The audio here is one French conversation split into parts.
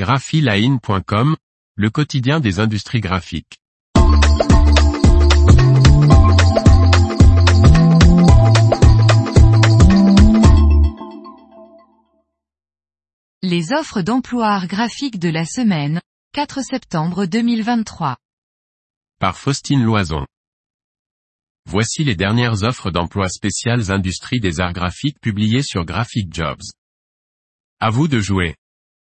graphiline.com, le quotidien des industries graphiques. Les offres d'emploi art graphique de la semaine, 4 septembre 2023. Par Faustine Loison. Voici les dernières offres d'emploi spéciales industrie des arts graphiques publiées sur Graphic Jobs. À vous de jouer.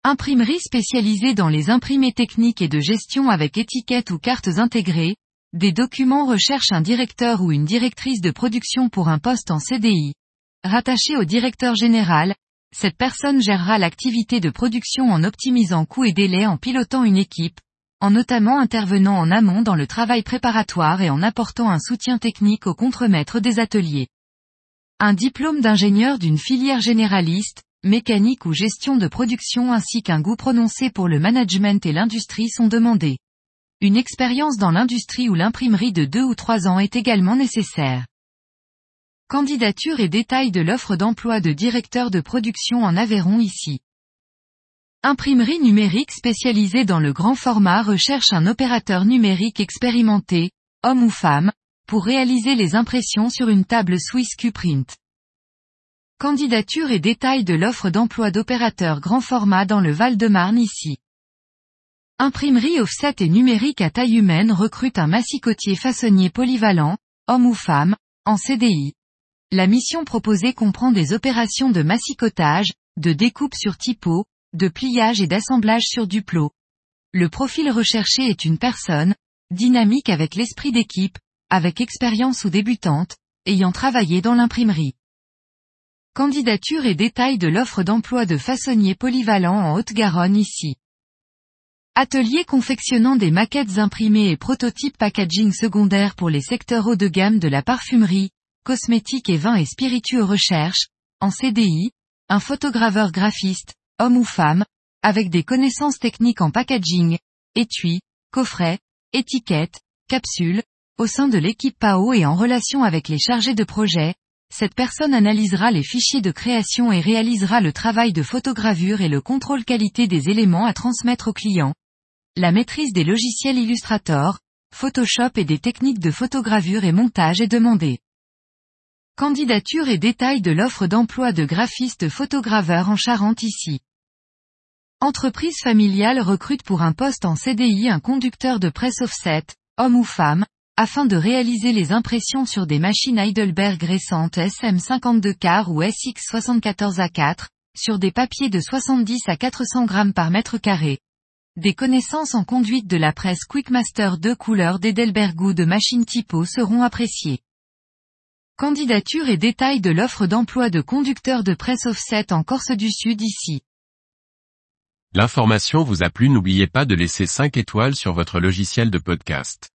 Imprimerie spécialisée dans les imprimés techniques et de gestion avec étiquettes ou cartes intégrées, des documents recherchent un directeur ou une directrice de production pour un poste en CDI. Rattaché au directeur général, cette personne gérera l'activité de production en optimisant coûts et délais en pilotant une équipe, en notamment intervenant en amont dans le travail préparatoire et en apportant un soutien technique au contremaître des ateliers. Un diplôme d'ingénieur d'une filière généraliste, mécanique ou gestion de production ainsi qu'un goût prononcé pour le management et l'industrie sont demandés. Une expérience dans l'industrie ou l'imprimerie de deux ou trois ans est également nécessaire. Candidature et détails de l'offre d'emploi de directeur de production en Aveyron ici. Imprimerie numérique spécialisée dans le grand format recherche un opérateur numérique expérimenté, homme ou femme, pour réaliser les impressions sur une table Swiss Q-Print. Candidature et détails de l'offre d'emploi d'opérateur grand format dans le Val-de-Marne ici. Imprimerie offset et numérique à taille humaine recrute un massicotier façonnier polyvalent, homme ou femme, en CDI. La mission proposée comprend des opérations de massicotage, de découpe sur typo, de pliage et d'assemblage sur duplo. Le profil recherché est une personne, dynamique avec l'esprit d'équipe, avec expérience ou débutante, ayant travaillé dans l'imprimerie. Candidature et détails de l'offre d'emploi de façonnier polyvalent en Haute-Garonne ici. Atelier confectionnant des maquettes imprimées et prototypes packaging secondaire pour les secteurs haut de gamme de la parfumerie, cosmétiques et vins et spiritueux recherche, en CDI, un photograveur graphiste, homme ou femme, avec des connaissances techniques en packaging, étui, coffret, étiquettes, capsules, au sein de l'équipe PAO et en relation avec les chargés de projet, cette personne analysera les fichiers de création et réalisera le travail de photogravure et le contrôle qualité des éléments à transmettre au client. La maîtrise des logiciels Illustrator, Photoshop et des techniques de photogravure et montage est demandée. Candidature et détails de l'offre d'emploi de graphiste photograveur en Charente ici. Entreprise familiale recrute pour un poste en CDI un conducteur de presse offset, homme ou femme, afin de réaliser les impressions sur des machines Heidelberg récentes SM52 car ou SX74A4, sur des papiers de 70 à 400 grammes par mètre carré. Des connaissances en conduite de la presse Quickmaster 2 couleurs d'Edelberg ou de machines typo seront appréciées. Candidature et détails de l'offre d'emploi de conducteur de presse offset en Corse du Sud ici. L'information vous a plu n'oubliez pas de laisser 5 étoiles sur votre logiciel de podcast.